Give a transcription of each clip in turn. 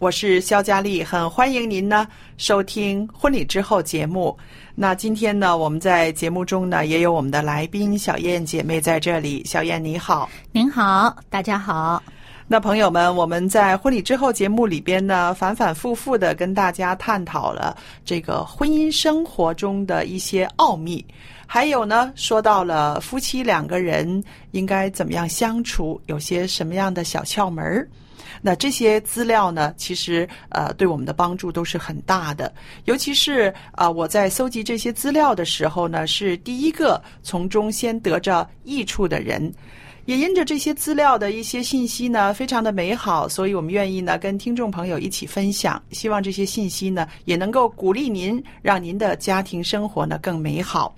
我是肖佳丽，很欢迎您呢收听婚礼之后节目。那今天呢，我们在节目中呢也有我们的来宾小燕姐妹在这里。小燕你好，您好，大家好。那朋友们，我们在婚礼之后节目里边呢，反反复复的跟大家探讨了这个婚姻生活中的一些奥秘，还有呢，说到了夫妻两个人应该怎么样相处，有些什么样的小窍门儿。那这些资料呢，其实呃对我们的帮助都是很大的。尤其是啊，我在搜集这些资料的时候呢，是第一个从中先得着益处的人。也因着这些资料的一些信息呢，非常的美好，所以我们愿意呢跟听众朋友一起分享。希望这些信息呢也能够鼓励您，让您的家庭生活呢更美好。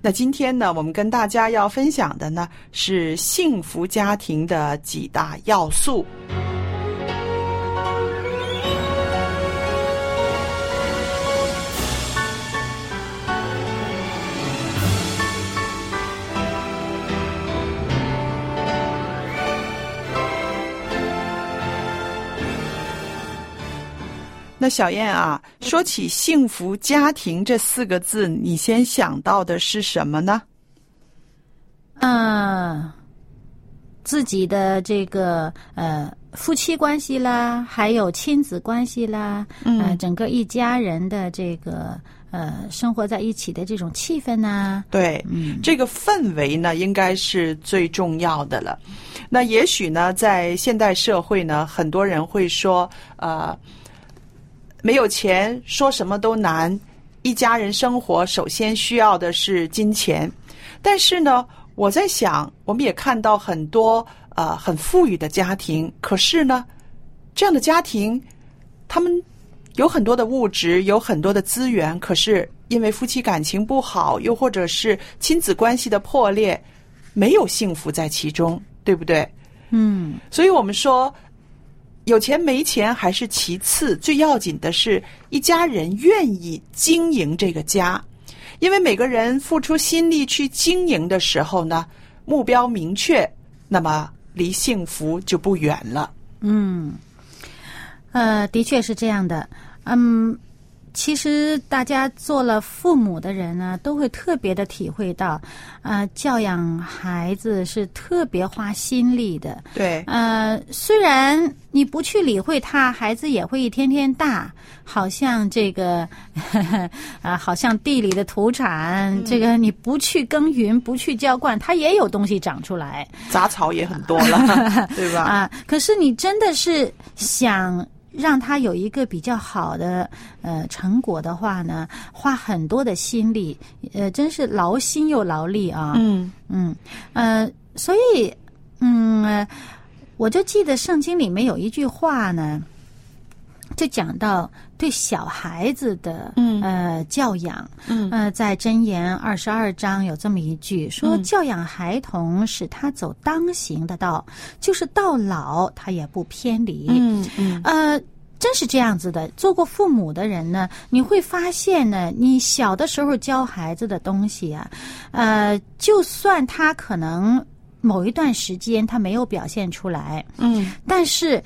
那今天呢，我们跟大家要分享的呢是幸福家庭的几大要素。那小燕啊，说起幸福家庭这四个字，你先想到的是什么呢？嗯，自己的这个呃夫妻关系啦，还有亲子关系啦，嗯，整个一家人的这个呃生活在一起的这种气氛呐，对，嗯，这个氛围呢，应该是最重要的了。那也许呢，在现代社会呢，很多人会说，呃。没有钱，说什么都难。一家人生活，首先需要的是金钱。但是呢，我在想，我们也看到很多呃很富裕的家庭，可是呢，这样的家庭，他们有很多的物质，有很多的资源，可是因为夫妻感情不好，又或者是亲子关系的破裂，没有幸福在其中，对不对？嗯，所以我们说。有钱没钱还是其次，最要紧的是一家人愿意经营这个家，因为每个人付出心力去经营的时候呢，目标明确，那么离幸福就不远了。嗯，呃，的确是这样的，嗯。其实，大家做了父母的人呢，都会特别的体会到，呃，教养孩子是特别花心力的。对。呃，虽然你不去理会他，孩子也会一天天大，好像这个，啊，好像地里的土产，这个你不去耕耘，不去浇灌，它也有东西长出来。杂草也很多了，对吧？啊，可是你真的是想。让他有一个比较好的呃成果的话呢，花很多的心力，呃，真是劳心又劳力啊。嗯嗯呃，所以嗯，我就记得圣经里面有一句话呢，就讲到对小孩子的嗯。呃教养，嗯。呃，在箴言二十二章有这么一句说：“教养孩童，使他走当行的道，就是到老他也不偏离。”嗯嗯。呃，真是这样子的。做过父母的人呢，你会发现呢，你小的时候教孩子的东西啊，呃，就算他可能某一段时间他没有表现出来，嗯，但是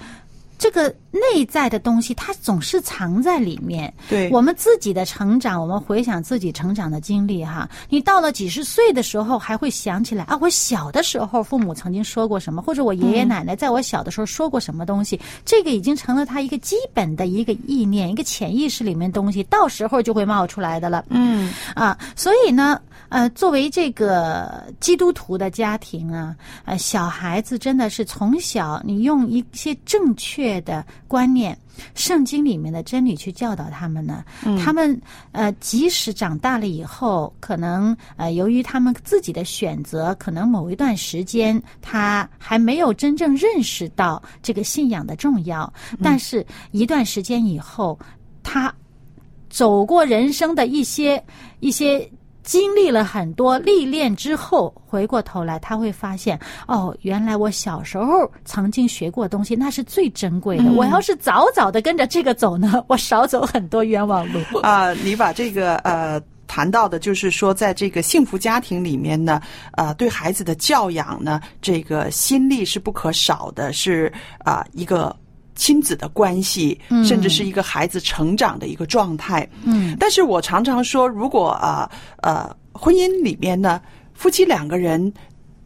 这个内在的东西，它总是藏在里面。对，我们自己的成长，我们回想自己成长的经历哈，你到了几十岁的时候，还会想起来啊，我小的时候父母曾经说过什么，或者我爷爷奶奶在我小的时候说过什么东西，这个已经成了他一个基本的一个意念，一个潜意识里面东西，到时候就会冒出来的了。嗯啊，所以呢，呃，作为这个基督徒的家庭啊，呃，小孩子真的是从小你用一些正确的观念。圣经里面的真理去教导他们呢，他们呃，即使长大了以后，可能呃，由于他们自己的选择，可能某一段时间他还没有真正认识到这个信仰的重要，但是一段时间以后，他走过人生的一些一些经历了很多历练之后，回过头来他会发现，哦，原来我小时候曾经学过的东西，那是最珍贵的。嗯我要是早早的跟着这个走呢，我少走很多冤枉路。啊、你把这个呃。谈到的就是说，在这个幸福家庭里面呢，呃，对孩子的教养呢，这个心力是不可少的，是啊、一个亲子的关系，甚至是一个孩子成长的一个状态。嗯，但是我常常说，如果啊呃婚姻里面呢，夫妻两个人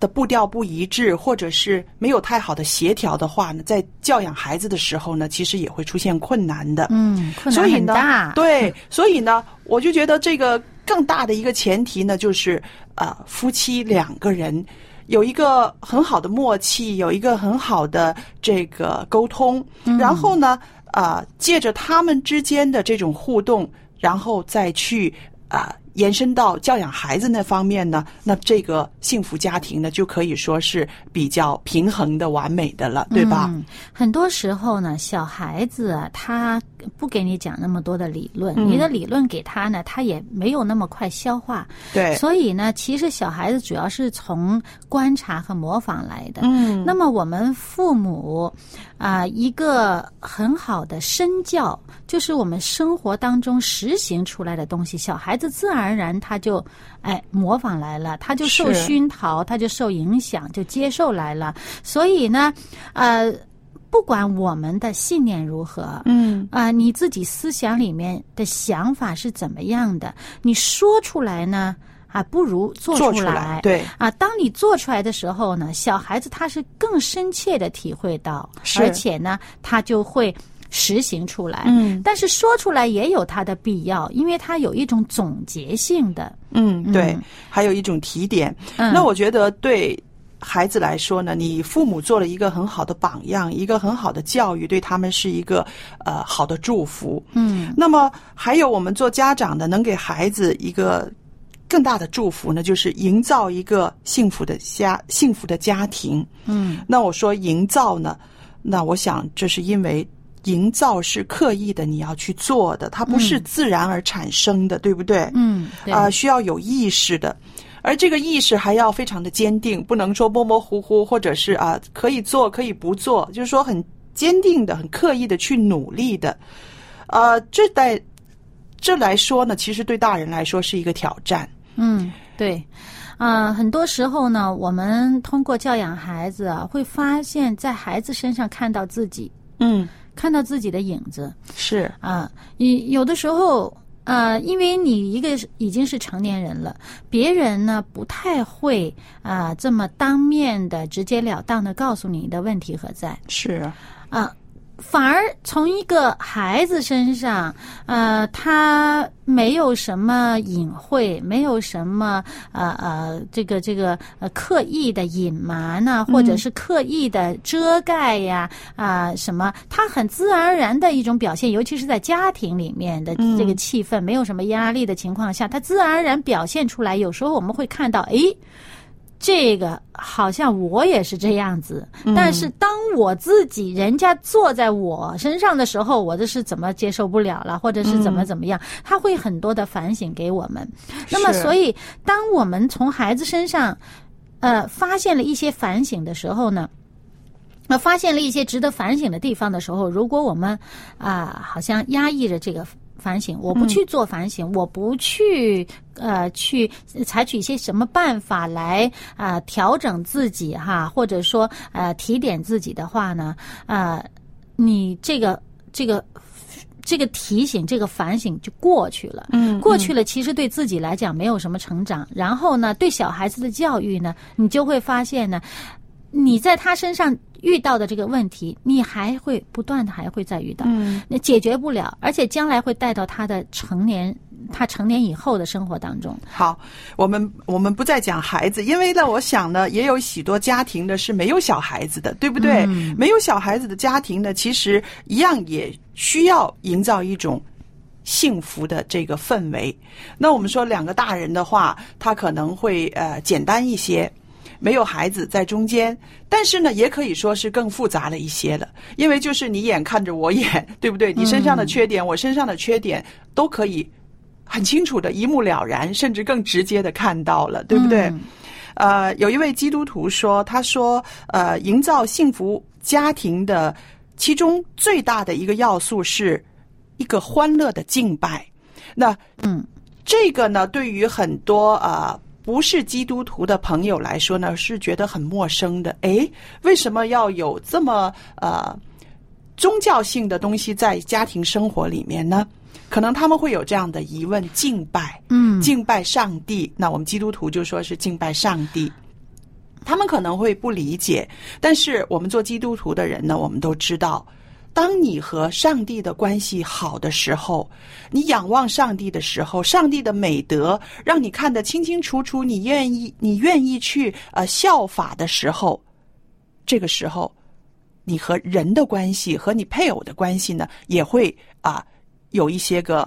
的步调不一致，或者是没有太好的协调的话呢，在教养孩子的时候呢，其实也会出现困难的。嗯，困难所以呢很大。，对，所以呢，我就觉得这个更大的一个前提呢，就是呃，夫妻两个人有一个很好的默契，有一个很好的这个沟通，嗯。然后呢，呃，借着他们之间的这种互动，然后再去啊、呃延伸到教养孩子那方面呢，那这个幸福家庭呢，就可以说是比较平衡的、完美的了，对吧？嗯，很多时候呢，小孩子啊，他不给你讲那么多的理论，嗯你的理论给他呢，他也没有那么快消化。对，所以呢，其实小孩子主要是从观察和模仿来的。嗯，那么我们父母啊、一个很好的身教，就是我们生活当中实行出来的东西，小孩子自然而然他就哎模仿来了，他就受熏陶，他就受影响，就接受来了。所以呢，呃，不管我们的信念如何，嗯啊、你自己思想里面的想法是怎么样的？你说出来呢，啊，不如做出来，对。啊，当你做出来的时候呢，小孩子他是更深切的体会到，而且呢，他就会实行出来。嗯但是说出来也有它的必要，因为它有一种总结性的。嗯，对嗯，还有一种提点。嗯那我觉得对孩子来说呢，你父母做了一个很好的榜样，一个很好的教育，对他们是一个呃好的祝福。嗯那么还有我们做家长的，能给孩子一个更大的祝福呢，就是营造一个幸福的家、幸福的家庭。嗯那我说营造呢，那我想这是因为营造是刻意的，你要去做的，它不是自然而产生的，对不对？嗯，对，啊、需要有意识的，而这个意识还要非常的坚定，不能说模模糊糊，或者是啊、可以做可以不做，就是说很坚定的、很刻意的去努力的。呃，这在这来说呢，其实对大人来说是一个挑战。嗯，对，啊、很多时候呢，我们通过教养孩子啊，会发现，在孩子身上看到自己，嗯，看到自己的影子是，啊。你有的时候，呃，因为你一个已经是成年人了，别人呢不太会啊、这么当面的直截了当的告诉你的问题何在是，啊。反而从一个孩子身上，呃，他没有什么隐晦，没有什么呃呃，这个这个呃刻意的隐瞒呐、或者是刻意的遮盖呀啊、什么，他很自然而然的一种表现，尤其是在家庭里面的这个气氛、没有什么压力的情况下，他自然而然表现出来。有时候我们会看到，诶。这个好像我也是这样子，但是当我自己人家坐在我身上的时候，我这是怎么接受不了了，或者是怎么怎么样，他会很多的反省给我们。那么，所以当我们从孩子身上，呃，发现了一些反省的时候呢，那发现了一些值得反省的地方的时候，如果我们啊，好像压抑着这个。反省，我不去做反省，我不去呃去采取一些什么办法来啊调整自己哈，或者说呃提点自己的话呢，呃，你这个这个这个提醒这个反省就过去了，嗯，过去了，其实对自己来讲没有什么成长，然后呢，对小孩子的教育呢，你就会发现呢，你在他身上。遇到的这个问题，你还会不断的还会再遇到，嗯，那解决不了，而且将来会带到他的成年，他成年以后的生活当中。好，我们我们不再讲孩子，因为呢，我想呢，也有许多家庭呢是没有小孩子的，对不对？没有小孩子的家庭呢，其实一样也需要营造一种幸福的这个氛围。那我们说两个大人的话，他可能会呃简单一些。没有孩子在中间，但是呢，也可以说是更复杂了一些了。因为就是你眼看着我眼，对不对？你身上的缺点，我身上的缺点，都可以很清楚的一目了然，甚至更直接的看到了，对不对？呃，有一位基督徒说，他说，呃，营造幸福家庭的其中最大的一个要素是一个欢乐的敬拜。那嗯，这个呢，对于很多啊。不是基督徒的朋友来说呢，是觉得很陌生的。诶，为什么要有这么呃宗教性的东西在家庭生活里面呢？可能他们会有这样的疑问：敬拜，嗯，敬拜上帝。那我们基督徒就说是敬拜上帝。他们可能会不理解，但是我们做基督徒的人呢，我们都知道。当你和上帝的关系好的时候，你仰望上帝的时候，上帝的美德让你看得清清楚楚，你愿意，你愿意去呃效法的时候，这个时候，你和人的关系和你配偶的关系呢，也会啊有一些个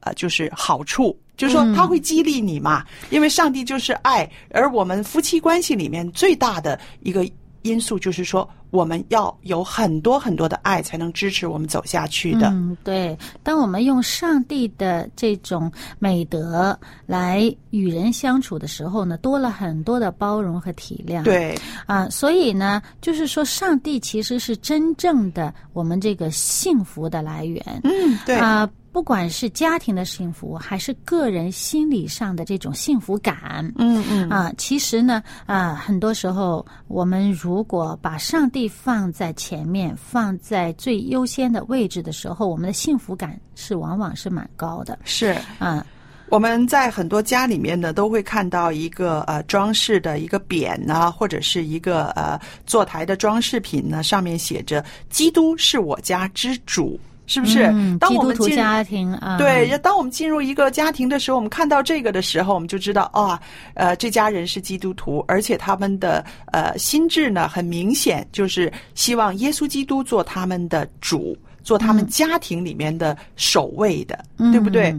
啊就是好处，就是说他会激励你嘛，因为上帝就是爱，而我们夫妻关系里面最大的一个。因素就是说，我们要有很多很多的爱，才能支持我们走下去的。嗯，对。当我们用上帝的这种美德来与人相处的时候呢，多了很多的包容和体谅。对啊，所以呢，就是说，上帝其实是真正的我们这个幸福的来源。嗯，对啊。不管是家庭的幸福，还是个人心理上的这种幸福感，嗯嗯啊，其实呢，啊，很多时候我们如果把上帝放在前面，放在最优先的位置的时候，我们的幸福感是往往是蛮高的。是啊，我们在很多家里面呢，都会看到一个呃装饰的一个匾呢，或者是一个呃坐台的装饰品呢，上面写着“基督是我家之主”。是不是？当我们进家庭啊，对，当我们进入一个家庭的时候，我们看到这个的时候，我们就知道啊，呃，这家人是基督徒，而且他们的呃心智呢，很明显就是希望耶稣基督做他们的主，做他们家庭里面的守卫的，对不对？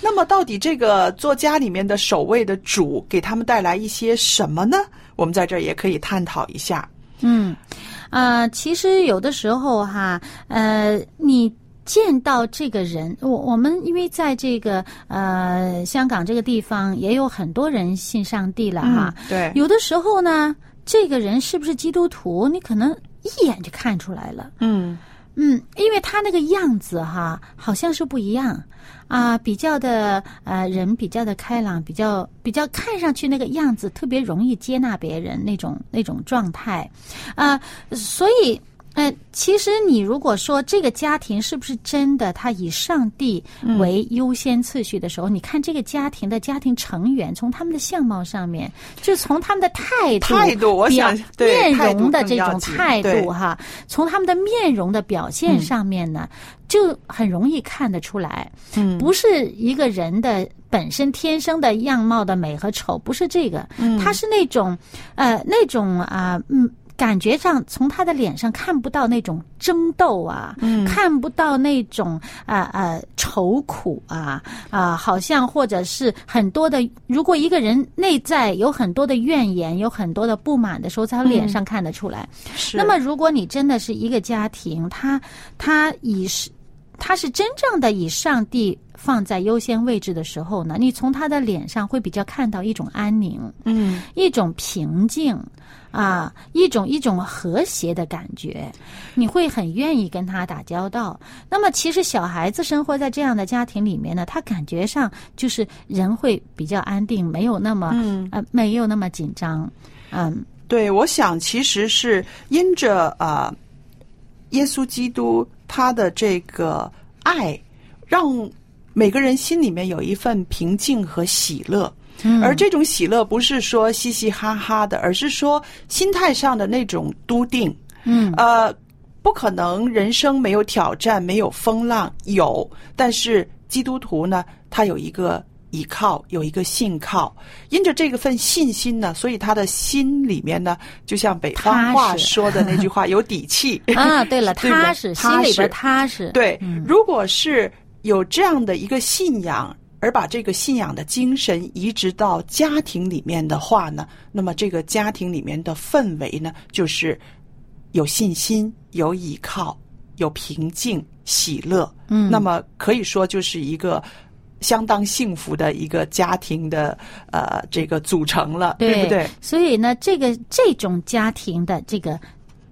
那么，到底这个做家里面的守卫的主，给他们带来一些什么呢？我们在这儿也可以探讨一下。嗯，啊，其实有的时候哈，呃，你。见到这个人，我我们因为在这个呃香港这个地方也有很多人信上帝了哈，对，有的时候呢，这个人是不是基督徒，你可能一眼就看出来了，嗯。嗯，因为他那个样子哈，好像是不一样。啊，比较的呃人比较的开朗，比较比较看上去那个样子特别容易接纳别人那种那种状态。啊，所以。呃，其实你如果说这个家庭是不是真的，他以上帝为优先次序的时候，你看这个家庭的家庭成员，从他们的相貌上面，就从他们的态度、态度，我想面容的这种态度哈，从他们的面容的表现上面呢，就很容易看得出来，嗯，不是一个人的本身天生的样貌的美和丑，不是这个，嗯，他是那种呃那种啊嗯。感觉上从他的脸上看不到那种争斗啊，嗯。看不到那种啊呃愁苦啊啊、好像或者是很多的，如果一个人内在有很多的怨言，有很多的不满的时候，在他脸上看得出来。是。那么，如果你真的是一个家庭，他他以是他是真正的以上帝放在优先位置的时候呢，你从他的脸上会比较看到一种安宁，嗯一种平静。啊，一种一种和谐的感觉，你会很愿意跟他打交道。那么，其实小孩子生活在这样的家庭里面呢，他感觉上就是人会比较安定，没有那么、嗯呃没有那么紧张，嗯对，我想其实是因着啊、呃耶稣基督他的这个爱，让每个人心里面有一份平静和喜乐。嗯而这种喜乐不是说嘻嘻哈哈的，而是说心态上的那种笃定。嗯呃，不可能人生没有挑战，没有风浪，有，但是基督徒呢，他有一个依靠，有一个信靠，因着这个份信心呢，所以他的心里面呢，就像北方话说的那句话，有底气。啊，对了，踏实，心里边踏实，对，嗯如果是有这样的一个信仰，而把这个信仰的精神移植到家庭里面的话呢，那么这个家庭里面的氛围呢，就是有信心、有依靠、有平静、喜乐。嗯那么可以说就是一个。相当幸福的一个家庭的呃这个组成了，对不对？所以呢，这个这种家庭的这个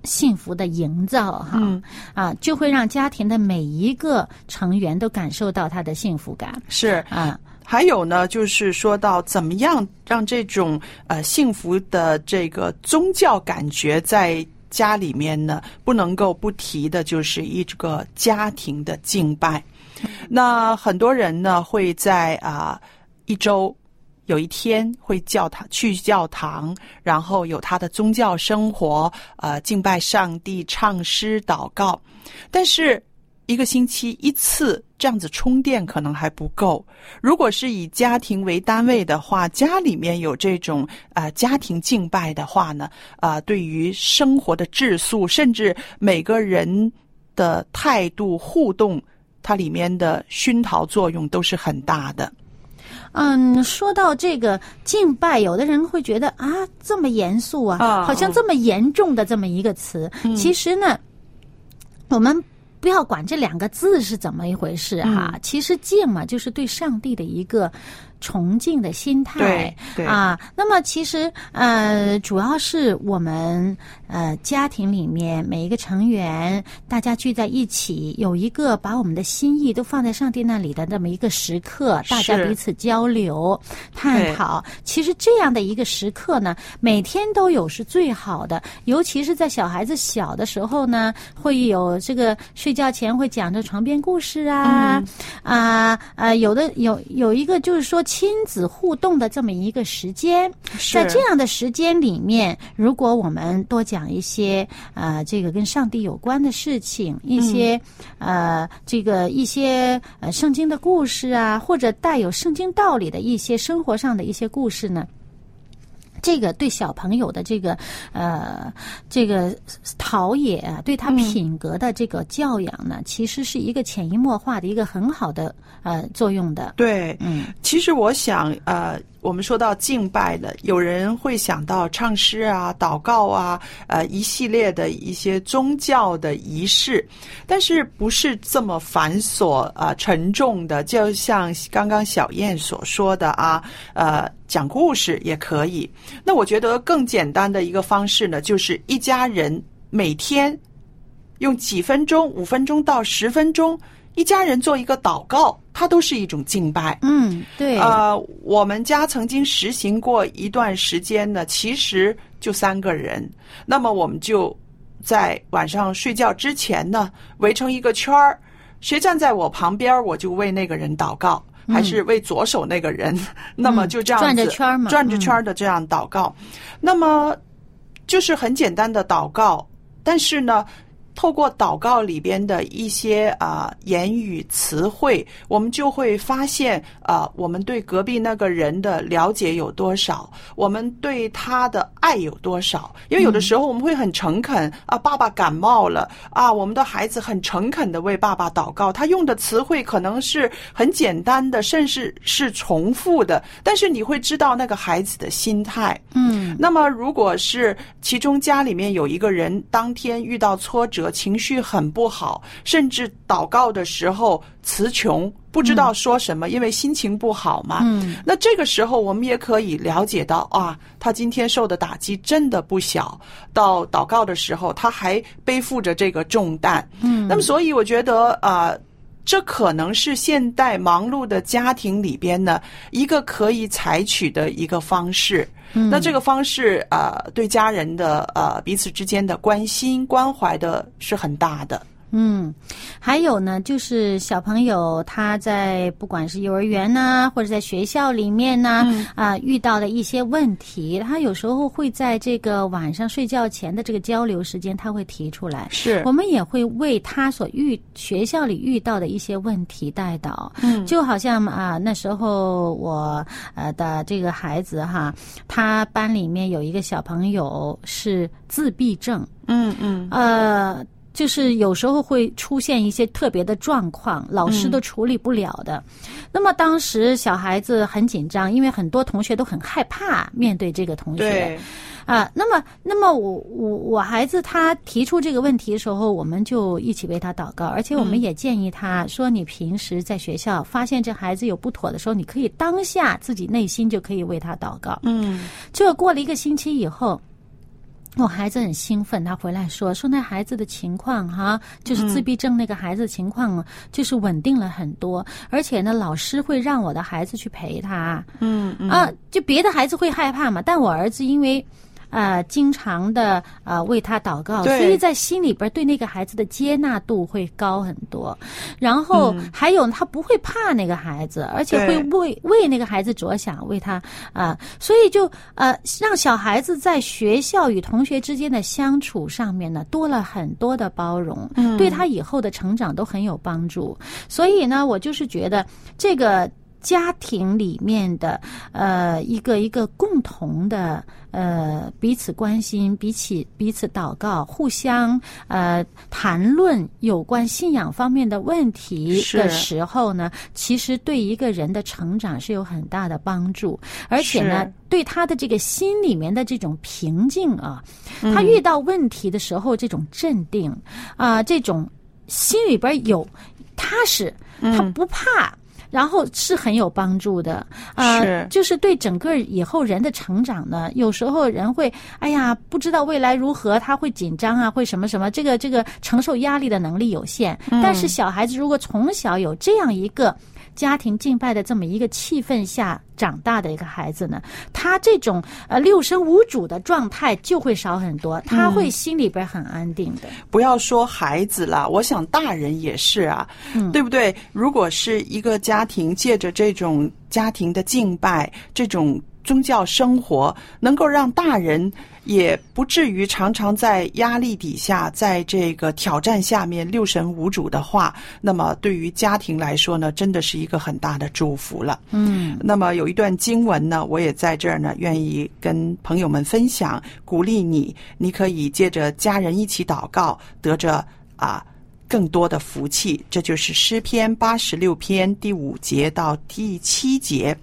幸福的营造，哈、嗯。啊，就会让家庭的每一个成员都感受到他的幸福感。是。啊。还有呢，就是说到怎么样让这种呃幸福的这个宗教感觉在家里面呢，不能够不提的，就是一个家庭的敬拜。那很多人呢会在啊、一周有一天会教堂去教堂，然后有他的宗教生活，呃，敬拜上帝、唱诗、祷告。但是一个星期一次这样子充电可能还不够。如果是以家庭为单位的话，家里面有这种呃家庭敬拜的话呢，啊、对于生活的质素，甚至每个人的态度互动，它里面的熏陶作用都是很大的。嗯，说到这个敬拜，有的人会觉得啊，这么严肃啊，啊。好像这么严重的这么一个词。其实呢，我们不要管这两个字是怎么一回事哈、其实敬嘛，就是对上帝的一个崇敬的心态对对啊。那么其实呃，主要是我们呃家庭里面每一个成员，大家聚在一起，有一个把我们的心意都放在上帝那里的这么一个时刻，大家彼此交流、探讨。其实这样的一个时刻呢，每天都有是最好的，尤其是在小孩子小的时候呢，会有这个睡觉前会讲着床边故事啊，啊啊、有的有有一个就是说亲子互动的这么一个时间，在这样的时间里面，如果我们多讲一些呃这个跟上帝有关的事情，一些、呃这个一些呃圣经的故事啊，或者带有圣经道理的一些生活上的一些故事呢。这个对小朋友的这个呃这个陶冶啊，对他品格的这个教养呢，其实是一个潜移默化的一个很好的呃作用的。对，嗯其实我想，呃，我们说到敬拜的，有人会想到唱诗啊、祷告啊，呃，一系列的一些宗教的仪式，但是不是这么繁琐啊、沉重的？就像刚刚小燕所说的啊，呃，讲故事也可以。那我觉得更简单的一个方式呢，就是一家人每天用几分钟、五分钟到十分钟，一家人做一个祷告，它都是一种敬拜。嗯，对，呃，我们家曾经实行过一段时间呢，其实就三个人，那么我们就在晚上睡觉之前呢，围成一个圈儿，谁站在我旁边，我就为那个人祷告。还是为左手那个人，那么就这样子转着圈儿嘛转着圈儿的这样祷告。那么就是很简单的祷告，但是呢，透过祷告里边的一些啊、言语词汇，我们就会发现啊、我们对隔壁那个人的了解有多少，我们对他的爱有多少。因为有的时候我们会很诚恳啊，爸爸感冒了啊，我们的孩子很诚恳的为爸爸祷告，他用的词汇可能是很简单的，甚至是重复的，但是你会知道那个孩子的心态。嗯那么，如果是其中家里面有一个人当天遇到挫折，情绪很不好，甚至祷告的时候词穷，不知道说什么，因为心情不好嘛。嗯那这个时候，我们也可以了解到啊，他今天受的打击真的不小。到祷告的时候，他还背负着这个重担。嗯，那么，所以我觉得啊、呃这可能是现代忙碌的家庭里边呢一个可以采取的一个方式。嗯那这个方式呃，对家人的呃彼此之间的关心关怀的是很大的。嗯，还有呢，就是小朋友他在不管是幼儿园呐、或者在学校里面呢，啊、遇到的一些问题，他有时候会在这个晚上睡觉前的这个交流时间，他会提出来。是。我们也会为他所遇学校里遇到的一些问题带导，嗯。就好像啊、那时候我呃的这个孩子哈，他班里面有一个小朋友是自闭症，嗯嗯。呃，就是有时候会出现一些特别的状况，老师嗯都处理不了的。那么当时小孩子很紧张，因为很多同学都很害怕面对这个同学对啊。那么，那么我我我孩子他提出这个问题的时候，我们就一起为他祷告，而且我们嗯也建议他说，你平时在学校发现这孩子有不妥的时候，你可以当下自己内心就可以为他祷告。嗯结果过了一个星期以后，我孩子很兴奋，他回来说说那孩子的情况哈，就是自闭症那个孩子的情况啊就是稳定了很多，而且呢，老师会让我的孩子去陪他嗯嗯啊，就别的孩子会害怕嘛，但我儿子因为。呃，经常的呃为他祷告，所以在心里边对那个孩子的接纳度会高很多。然后还有他不会怕那个孩子，而且会为为那个孩子着想，为他啊、所以就呃让小孩子在学校与同学之间的相处上面呢，多了很多的包容，嗯对他以后的成长都很有帮助。所以呢，我就是觉得这个。家庭里面的呃一个一个共同的呃彼此关心、彼此彼此祷告、互相呃谈论有关信仰方面的问题的时候呢，其实对一个人的成长是有很大的帮助，而且呢，对他的这个心里面的这种平静啊，嗯。他遇到问题的时候这种镇定啊、这种心里边有踏实，嗯。他不怕。然后是很有帮助的，啊、是。就是对整个以后人的成长呢，有时候人会，哎呀，不知道未来如何，他会紧张啊，会什么什么，这个这个承受压力的能力有限。嗯但是小孩子如果从小有这样一个家庭敬拜的这么一个气氛下长大的一个孩子呢，他这种呃六神无主的状态就会少很多，他会心里边很安定的。不要说孩子了，我想大人也是啊，嗯对不对？如果是一个家庭借着这种家庭的敬拜，这种宗教生活，能够让大人也不至于常常在压力底下，在这个挑战下面六神无主的话，那么对于家庭来说呢，真的是一个很大的祝福了。嗯那么有一段经文呢，我也在这儿呢，愿意跟朋友们分享，鼓励你，你可以借着家人一起祷告，得着啊更多的福气。这就是诗篇八十六篇第五节到第七节。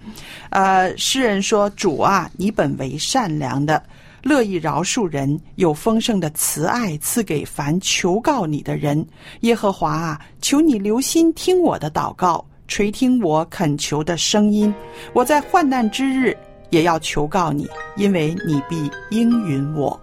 呃，诗人说：“主啊，你本为善良的。”乐意饶恕人，有丰盛的慈爱赐给凡求告你的人。耶和华啊，求你留心听我的祷告，垂听我恳求的声音。我在患难之日也要求告你，因为你必应允我。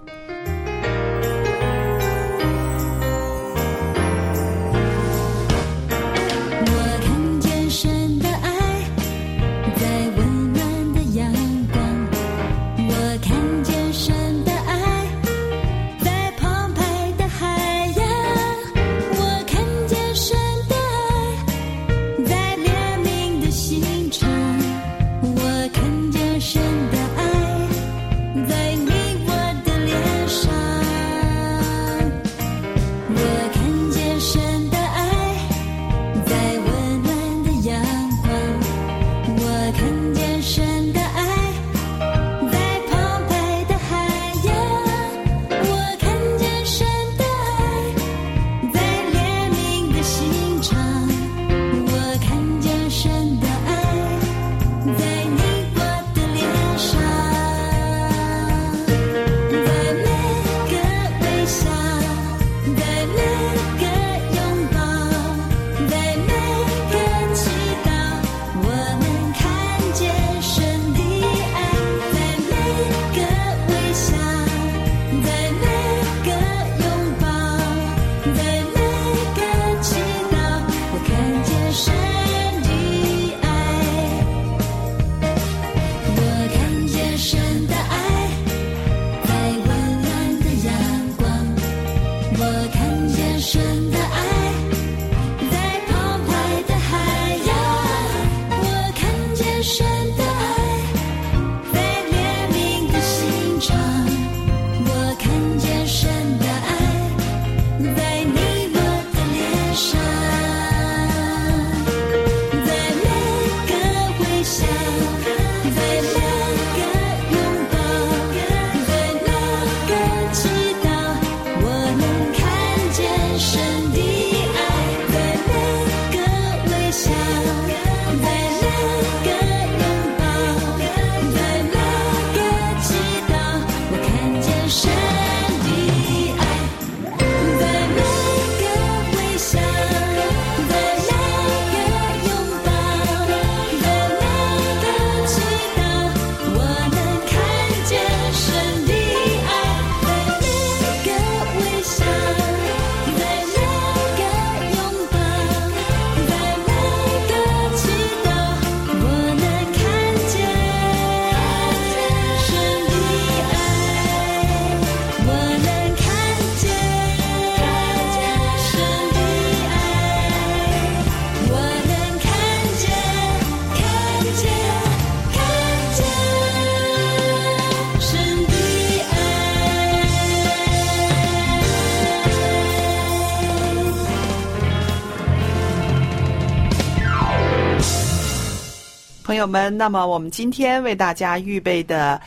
我们，那么我们今天为大家预备的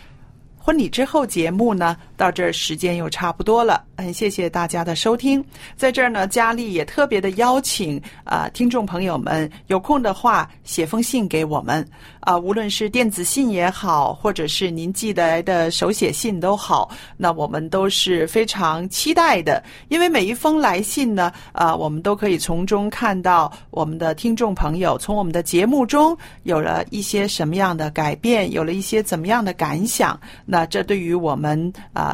婚礼之后节目呢，到这儿时间又差不多了。很谢谢大家的收听，在这儿呢，佳丽也特别的邀请啊、听众朋友们有空的话写封信给我们啊、无论是电子信也好，或者是您寄来的手写信都好，那我们都是非常期待的，因为每一封来信呢，啊、我们都可以从中看到我们的听众朋友从我们的节目中有了一些什么样的改变，有了一些怎么样的感想，那这对于我们啊。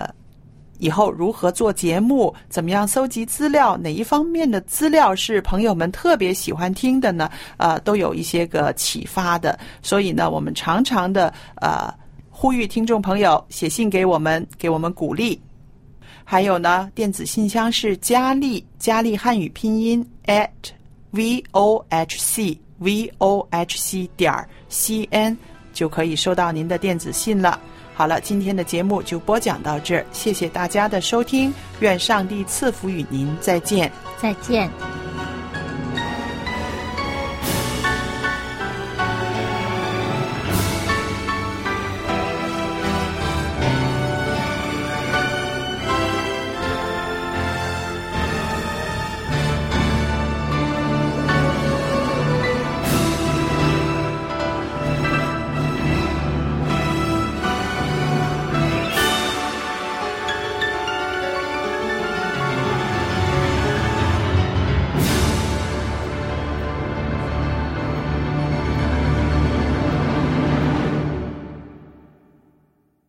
以后如何做节目，怎么样搜集资料，哪一方面的资料是朋友们特别喜欢听的呢？呃，都有一些个启发的。所以呢，我们常常的呃呼吁听众朋友写信给我们，给我们鼓励。还有呢，电子信箱是佳丽，佳丽汉语拼音 at v o h c v o h c 点儿 c n 就可以收到您的电子信了。好了，今天的节目就播讲到这儿，谢谢大家的收听，愿上帝赐福与您，再见。再见。